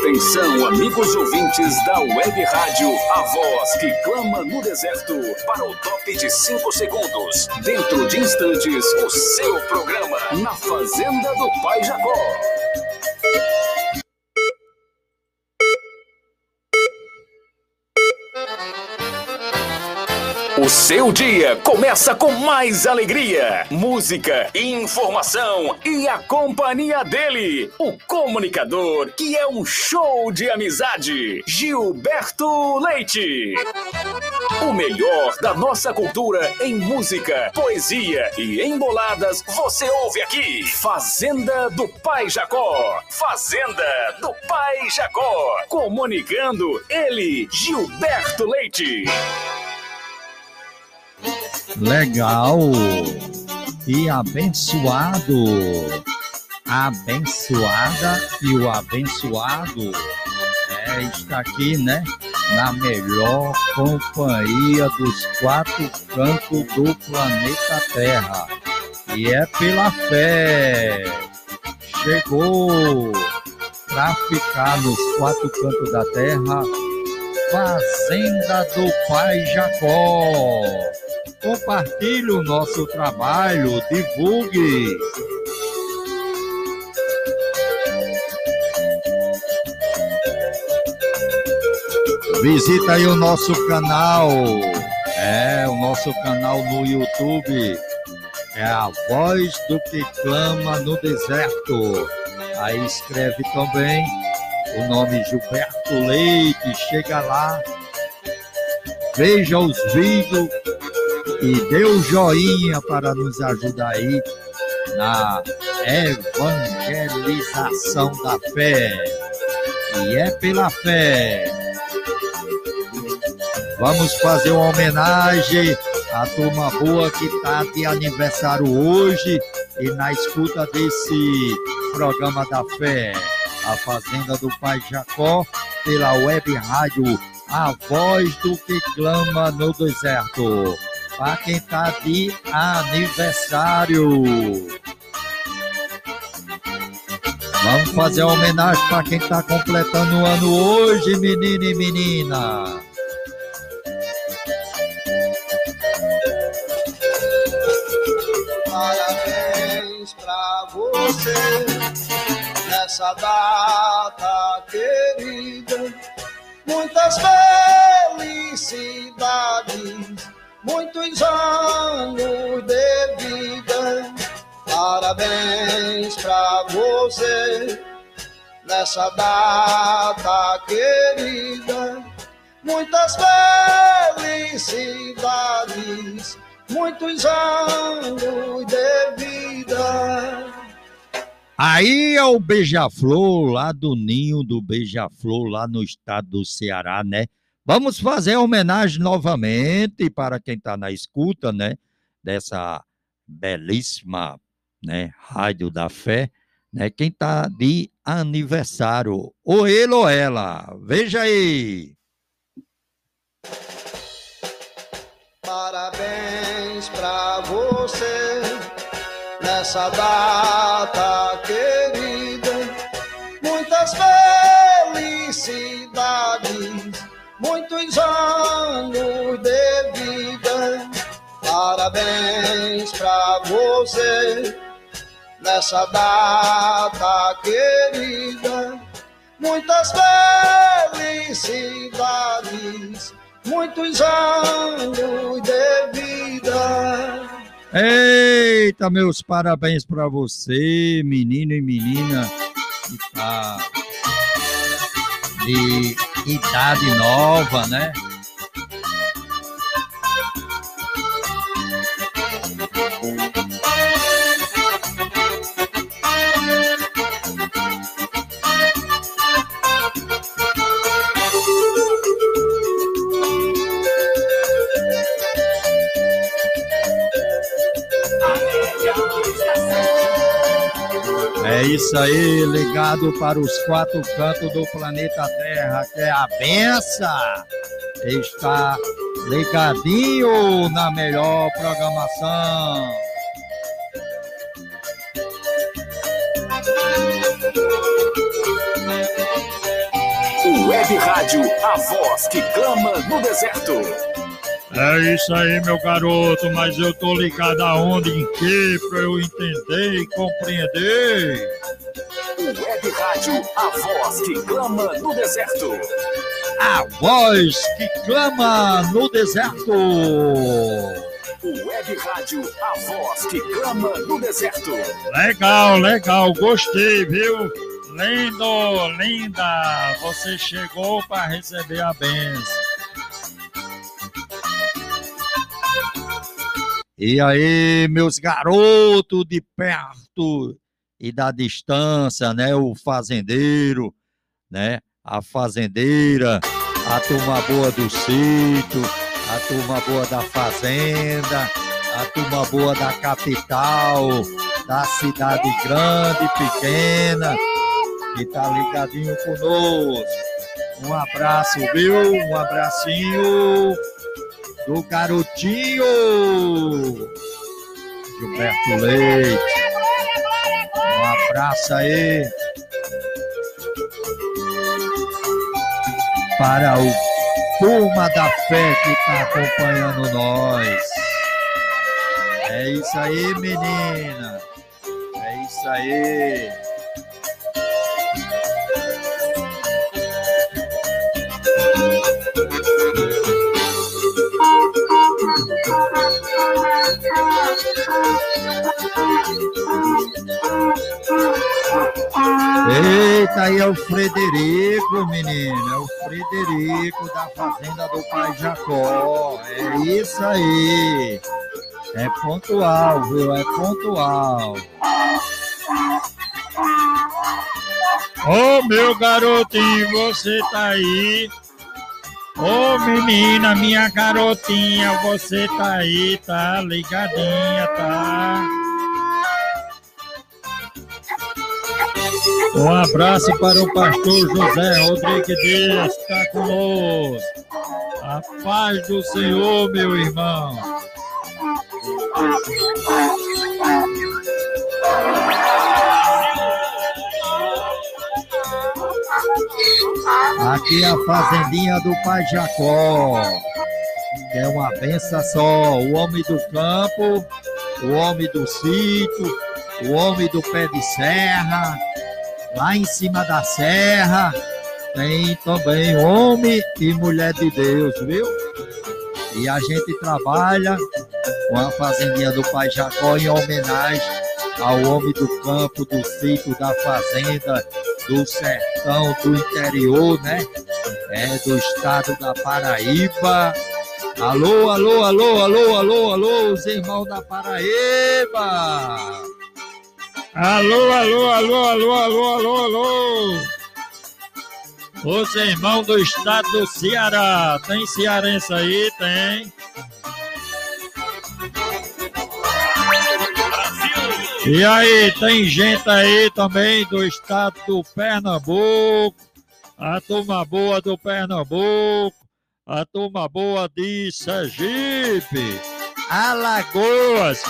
Atenção, amigos ouvintes da Web Rádio, a voz que clama no deserto para o top de 5 segundos. Dentro de instantes, o seu programa na Fazenda do Pai Jacó. Seu dia começa com mais alegria, música, informação e a companhia dele, o comunicador que é um show de amizade, Gilberto Leite. O melhor da nossa cultura em música, poesia e emboladas você ouve aqui. Fazenda do Pai Jacó. Fazenda do Pai Jacó. Comunicando ele, Gilberto Leite. Legal e abençoado. Abençoada e o abençoado é, está aqui, né? Na melhor companhia dos quatro cantos do planeta Terra. E é pela fé. Chegou para ficar nos quatro cantos da terra. Fazenda do Pai Jacó. Compartilhe o nosso trabalho, divulgue. Visita aí o nosso canal. É, o nosso canal no YouTube. É a voz do que clama no deserto. Aí escreve também o nome Gilberto Leite. Chega lá, veja os vídeos e dê o um joinha para nos ajudar aí na evangelização da fé. E é pela fé. Vamos fazer uma homenagem à turma boa que está de aniversário hoje e na escuta desse programa da fé. A Fazenda do Pai Jacó, pela web rádio A Voz do que Clama no Deserto para quem está de aniversário. Vamos fazer uma homenagem para quem está completando o ano hoje, menino e menina. Parabéns para você nessa data querida. Muitas felicidades muitos anos de vida. Parabéns pra você nessa data querida. Muitas felicidades, muitos anos de vida. Aí é o Beija-Flor, lá do ninho do Beija-Flor, lá no estado do Ceará, né? Vamos fazer homenagem novamente para quem está na escuta, né? Dessa belíssima né, Rádio da Fé, né? Quem está de aniversário, ou ele ou ela. Veja aí. Parabéns para você nessa data querida. Parabéns pra você nessa data querida. Muitas felicidades, muitos anos de vida. Eita, meus parabéns para você, menino e menina tá de idade nova, né? Isso aí, ligado para os quatro cantos do planeta Terra, que é a benção. Está ligadinho na melhor programação. Web Rádio, a voz que clama no deserto. É isso aí, meu garoto, mas eu tô ligado aonde, em que, pra eu entender e compreender. Rádio, a voz que clama no deserto. A voz que clama no deserto. Web Rádio, a voz que clama no deserto. Legal, legal, gostei, viu? Lindo, linda, você chegou para receber a benção. E aí, meus garotos de perto e da distância, né? O fazendeiro, né? A fazendeira, a turma boa do sítio, a turma boa da fazenda, a turma boa da capital, da cidade grande, pequena que tá ligadinho conosco. Um abraço, viu? Um abracinho do garotinho Gilberto Leite. Abraço aí para o Turma da Fé que está acompanhando nós. É isso aí, menina. É isso aí. Eita, aí é o Frederico, menino. É o Frederico da fazenda do pai Jacó. É isso aí. É pontual, viu? É pontual. Ô oh, meu garotinho, você tá aí? Ô oh, menina, minha garotinha, você tá aí, tá ligadinha, tá? Um abraço para o pastor José Rodrigues Dias, que está conosco. A paz do Senhor, meu irmão. Aqui é a fazendinha do Pai Jacó. É uma benção só. O homem do campo, o homem do sítio, o homem do pé de serra, lá em cima da serra, tem também homem e mulher de Deus, viu? E a gente trabalha com a fazendinha do Pai Jacó em homenagem ao homem do campo, do sítio, da fazenda, do sertão, do interior, né? É do estado da Paraíba. Alô, alô, alô, alô, alô, alô, os irmãos da Paraíba. Alô, alô, alô, alô, alô, alô, alô. Os irmãos do estado do Ceará. Tem cearense aí? Tem. E aí, tem gente aí também do estado do Pernambuco, a turma boa do Pernambuco, a turma boa de Sergipe, Alagoas,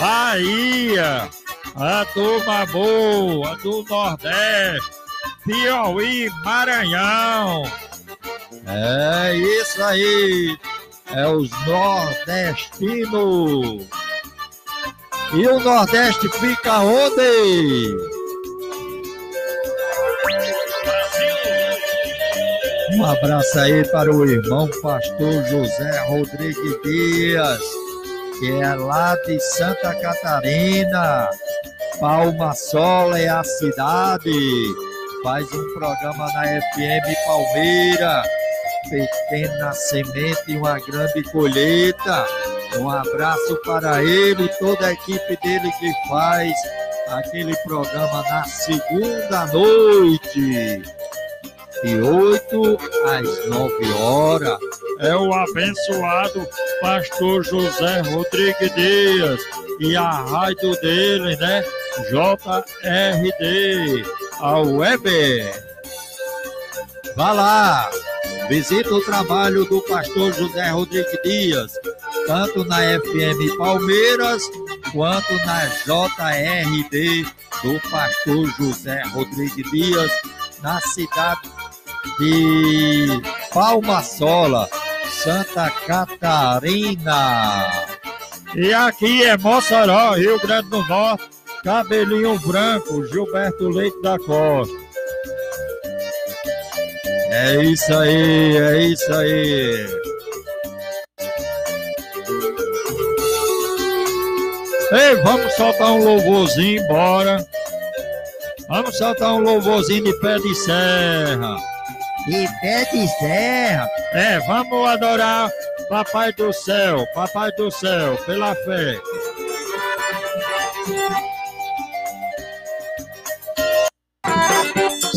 Bahia, a turma boa do Nordeste, Piauí, Maranhão. É isso aí, é os nordestinos. E o Nordeste fica onde? Um abraço aí para o irmão pastor José Rodrigues Dias, que é lá de Santa Catarina. Palma Sola é a cidade. Faz um programa na FM Palmeira. Pequena semente e uma grande colheita. Um abraço para ele e toda a equipe dele que faz aquele programa na segunda noite. De 8 às 9 horas. É o abençoado pastor José Rodrigues Dias e a rádio dele, né? JRD, a web. Vá lá, Visita o trabalho do pastor José Rodrigues Dias, tanto na FM Palmeiras quanto na JRD do pastor José Rodrigues Dias, na cidade de Palma Sola, Santa Catarina. E aqui é Mossoró, Rio Grande do Norte, cabelinho branco, Gilberto Leite da Costa. É isso aí, é isso aí. Ei, vamos soltar um louvorzinho, bora. Vamos soltar um louvorzinho de pé de serra. De pé de serra? É, vamos adorar Papai do céu, Papai do céu, pela fé.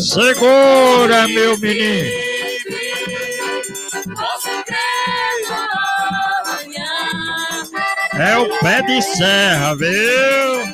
Segura, meu menino. É o pé de serra, viu?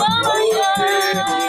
我们越。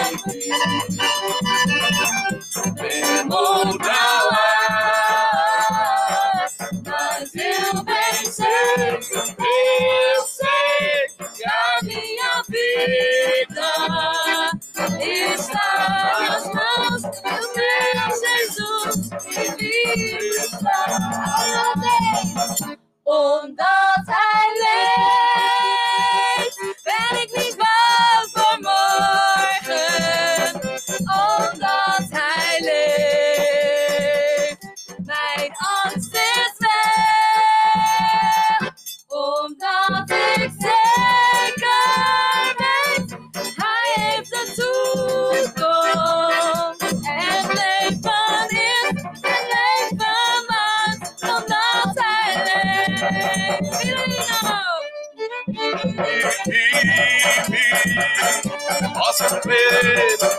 Yeah.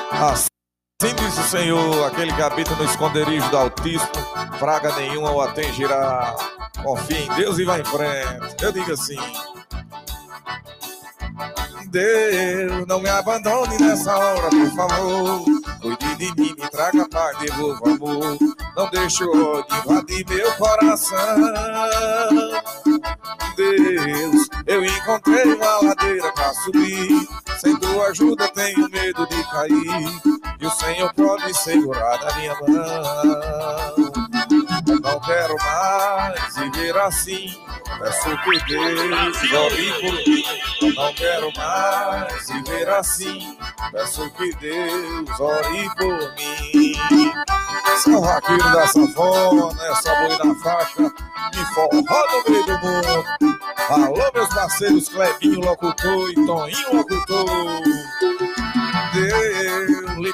Assim diz o Senhor, aquele que habita no esconderijo do Altíssimo, praga nenhuma o atingirá. Confie em Deus e vá em frente. Eu digo assim. Deus, não me abandone nessa hora, por favor. Cuide de mim, me traga paz, devolva amor. Não deixe o ódio invadir meu coração. Deus, eu encontrei uma ladeira pra subir. Sem tua ajuda tenho medo de cair. E o Senhor pode segurar na minha mão. Quero mais viver assim. Peço que Deus ore por mim. Não quero mais viver assim. Peço que Deus ore por mim. São vaqueiro da sanfona, essa boi na faixa, me forró no meio do mundo. Alô, meus parceiros Clebinho Locutor e Toninho Locutor.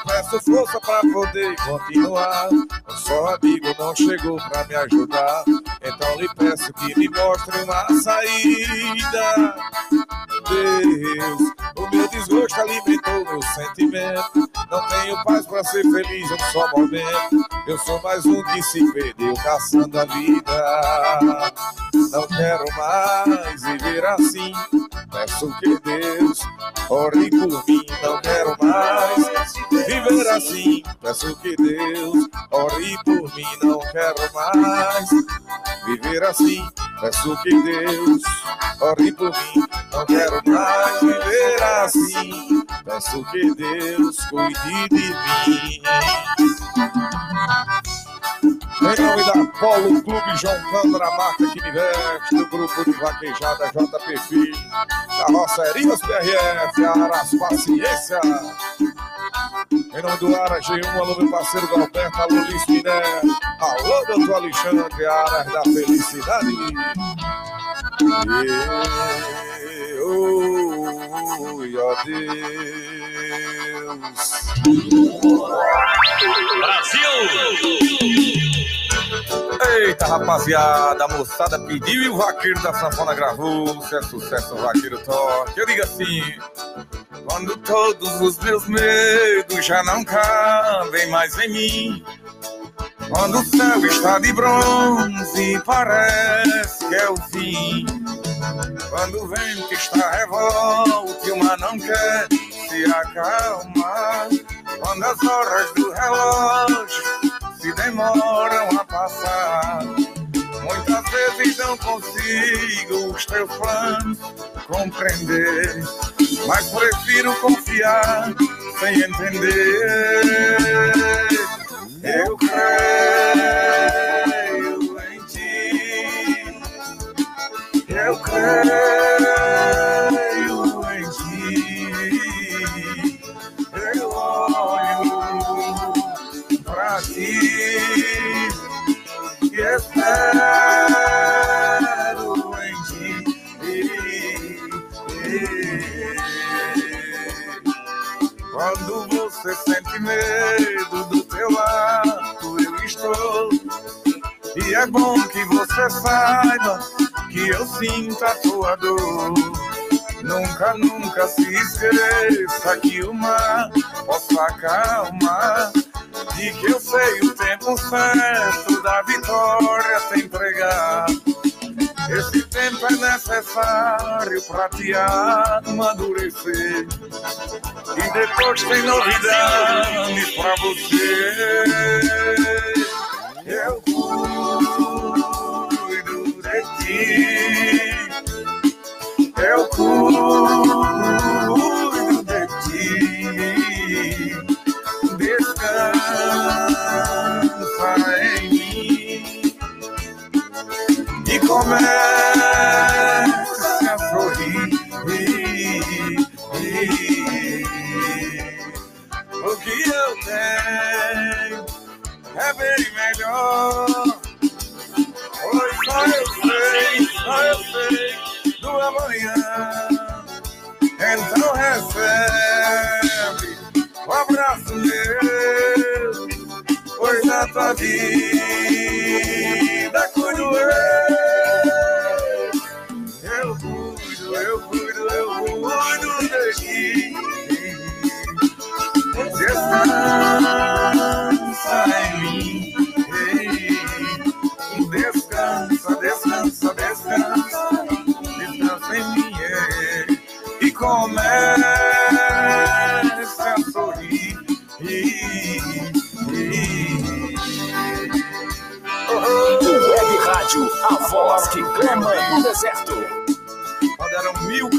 Peço força para poder continuar. O só amigo não chegou para me ajudar. Então lhe peço que me mostre uma saída. Deus, o meu desgosto alimentou meu sentimento. Não tenho paz para ser feliz um só momento. Eu sou mais um que se perdeu caçando a vida. Não quero mais viver assim. Peço que Deus ore por mim. Não quero mais viver assim. Peço que Deus ore por mim. Não quero mais viver assim. Peço que Deus ore por mim. Não quero mais viver assim. Peço que Deus cuide de mim. Em nome da Polo Clube João Câmara, marca que me veste, do grupo de vaquejada JP Filho, carrocerias PRF, Aras Paciência. Em nome do Ara G1, alô meu parceiro Galberto, alô Luiz Miné, alô doutor Alexandre, Aras da Felicidade. E, ó Deus. Eita, rapaziada, a moçada pediu e o vaqueiro da sanfona gravou. Se é sucesso, vaqueiro toque. Eu digo assim: quando todos os meus medos já não cabem mais em mim. Quando o céu está de bronze, parece que é o fim. Quando o vento está revolte, o mar não quer se acalmar. Quando as horas do relógio se demoram a passar. Muitas vezes não consigo os teus planos compreender, mas prefiro confiar sem entender. Eu creio em ti, eu creio saiba que eu sinto a tua dor. Nunca, nunca se esqueça que o mar possa acalmar. E que eu sei o tempo certo da vitória te entregar. Esse tempo é necessário para te amadurecer. E depois tem novidades para você. Eu cuido ti. Eu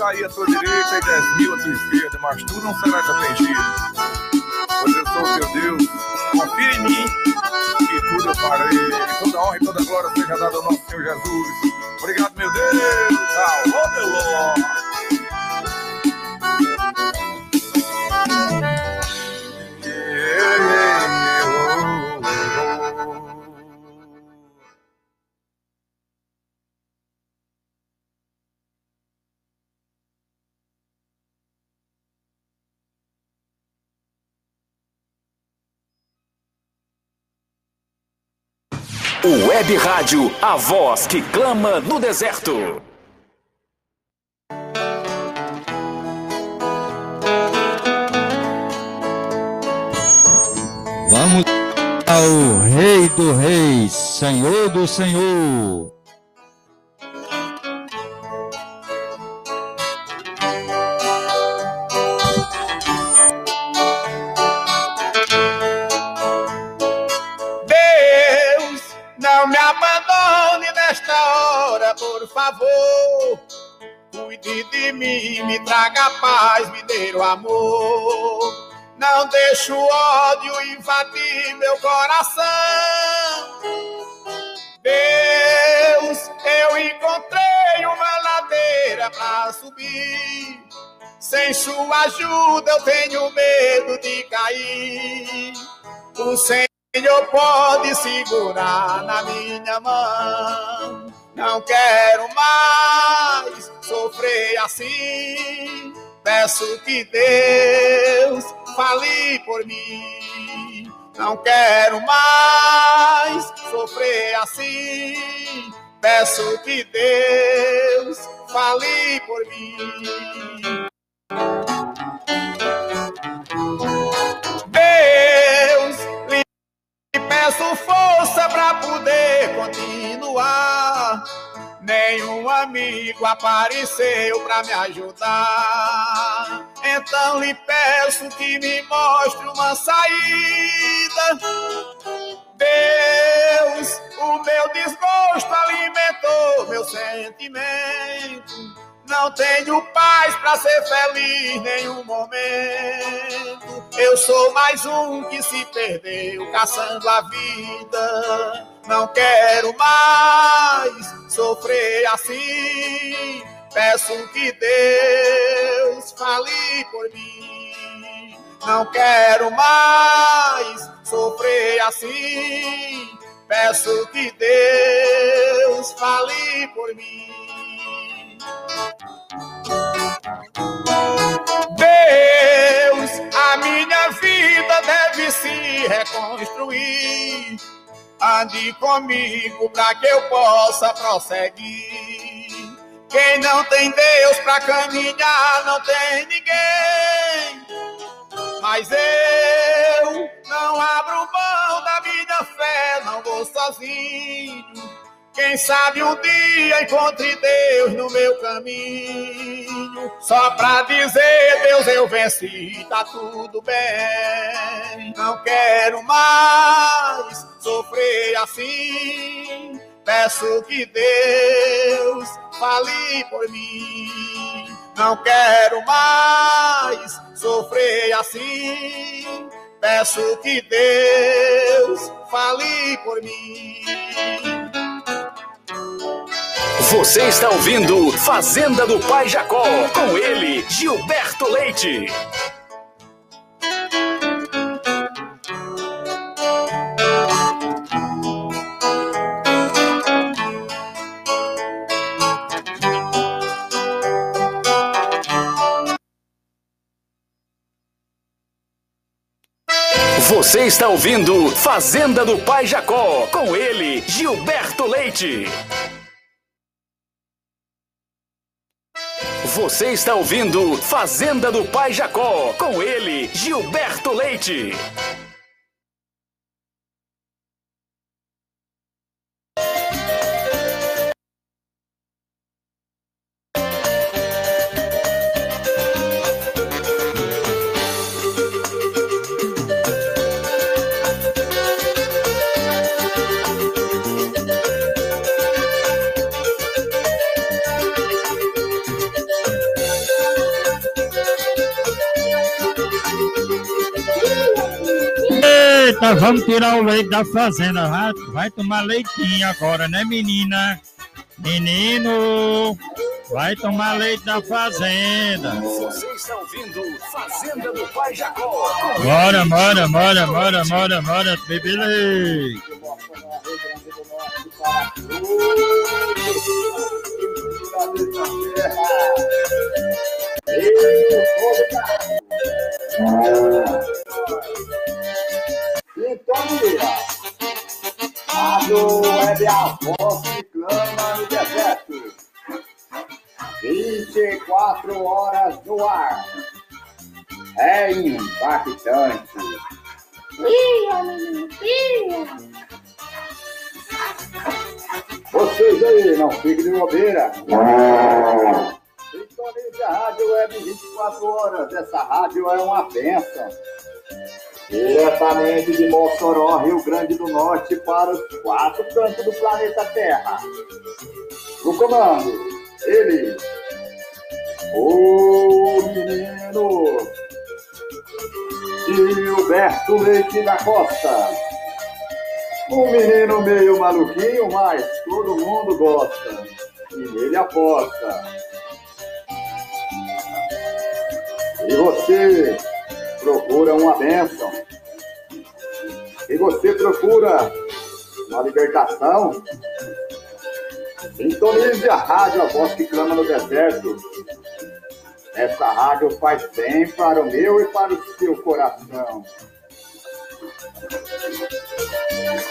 cair à tua direita e dez mil à tua esquerda, mas tu não serás atingido. Pois eu sou o teu Deus, confia em mim, que tudo eu farei. Toda honra e toda glória Jesus. Web Rádio, a voz que clama no deserto. Vamos ao Rei do Reis, Senhor do Senhor. Me traga paz, me dê o amor. Não deixe o ódio invadir meu coração. Deus, eu encontrei uma ladeira para subir. Sem sua ajuda eu tenho medo de cair. O Senhor pode segurar na minha mão. Não quero mais sofrer assim. Peço que Deus fale por mim. Não quero mais sofrer assim. Peço que Deus fale por mim. Deus, lhe peço força para poder continuar nenhum amigo apareceu para me ajudar. Então lhe peço que me mostre uma saída. Deus, o meu desgosto alimentou meu sentimento. Não tenho paz para ser feliz nenhum momento. Eu sou mais um que se perdeu caçando a vida. Não quero mais sofrer assim. Peço que Deus fale por mim. Não quero mais sofrer assim. Peço que Deus fale por mim. Deus, a minha vida deve se reconstruir. Ande comigo para que eu possa prosseguir. Quem não tem Deus para caminhar não tem ninguém. Mas eu não abro mão da minha fé, não vou sozinho. Quem sabe um dia encontre Deus no meu caminho. Só pra dizer, Deus, eu venci, tá tudo bem. Não quero mais sofrer assim. Peço que Deus fale por mim. Não quero mais sofrer assim. Peço que Deus fale por mim. Você está ouvindo Fazenda do Pai Jacó, com ele, Gilberto Leite. Você está ouvindo Fazenda do Pai Jacó, com ele, Gilberto Leite. Você está ouvindo Fazenda do Pai Jacó, com ele, Gilberto Leite. Vamos tirar o leite da fazenda. Vai, vai tomar leitinho agora, né, menina? Menino, vai tomar leite da fazenda. Você está ouvindo Fazenda do Pai Jacó. Bora, bora, bora, bora, bora, bora, bebê leite. Sintonia. Rádio Web a voz que clama no deserto. 24 horas no ar. É impactante. Pia, menino, pia. Vocês aí, não fiquem de bobeira. Sintonize a Rádio Web 24 horas. Essa rádio é uma bênção. Diretamente de Mossoró, Rio Grande do Norte, para os quatro cantos do planeta Terra. No comando, ele, o menino Gilberto Leite da Costa. Um menino meio maluquinho, mas todo mundo gosta. E nele aposta. E você procura uma bênção. E você procura uma libertação. Sintonize a rádio, a voz que clama no deserto. Essa rádio faz bem para o meu e para o seu coração.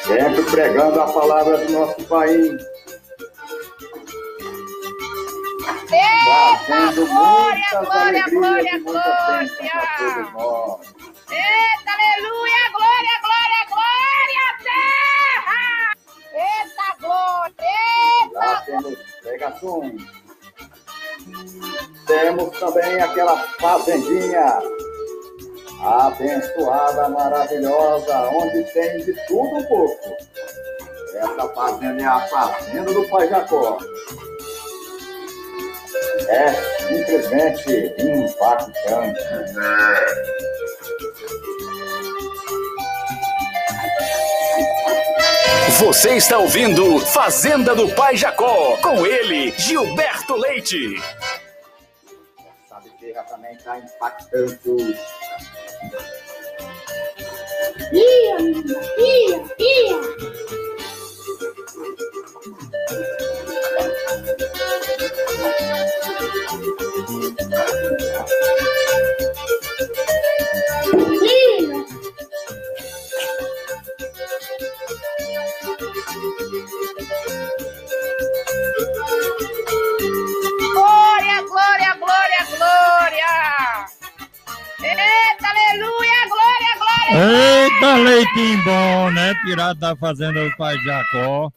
Sempre pregando a palavra do nosso país. Eita, glória, glória, glória, glória. Eita, aleluia, glória, glória, glória, terra. Eita, glória, eita. temos pregações. Temos também aquela fazendinha abençoada, maravilhosa, onde tem de tudo um pouco. Essa fazenda é a fazenda do Pai Jacó. É simplesmente impactante. Você está ouvindo Fazenda do Pai Jacó. Com ele, Gilberto Leite. Sabe que já também está impactante. Pia, menino, pia, pia. Pia. Glória, glória, glória, glória. Eita, aleluia, glória, glória. Eita, leitinho bom, né? Tirado da fazenda do pai Jacó.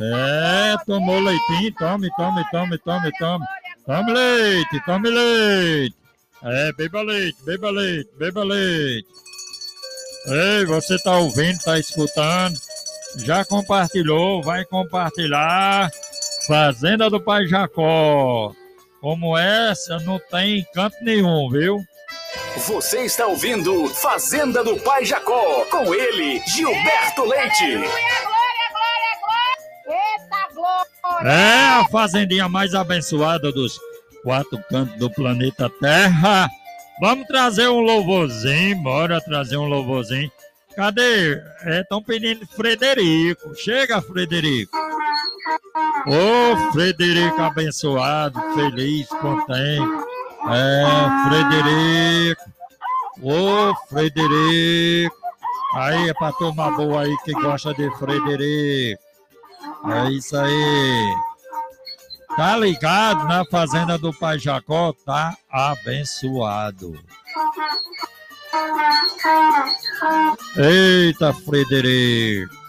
É, tomou leitinho, tome, tome, tome, tome, tome. Tome leite, tome leite. É, beba leite, beba leite, beba leite. Ei, você tá ouvindo, tá escutando? Já compartilhou, vai compartilhar. Fazenda do Pai Jacó. Como essa, não tem em canto nenhum, viu? Você está ouvindo Fazenda do Pai Jacó. Com ele, Gilberto Leite. É a fazendinha mais abençoada dos quatro cantos do planeta Terra. Vamos trazer um louvorzinho, bora trazer um louvorzinho. Cadê? Estão pedindo Frederico. Chega, Frederico. Ô, Frederico abençoado, feliz, contente. É, Frederico. Ô, Frederico. Aí é pra tomar boa aí que gosta de Frederico. É isso aí. Tá ligado na fazenda do Pai Jacó? Tá abençoado. Eita, Frederico.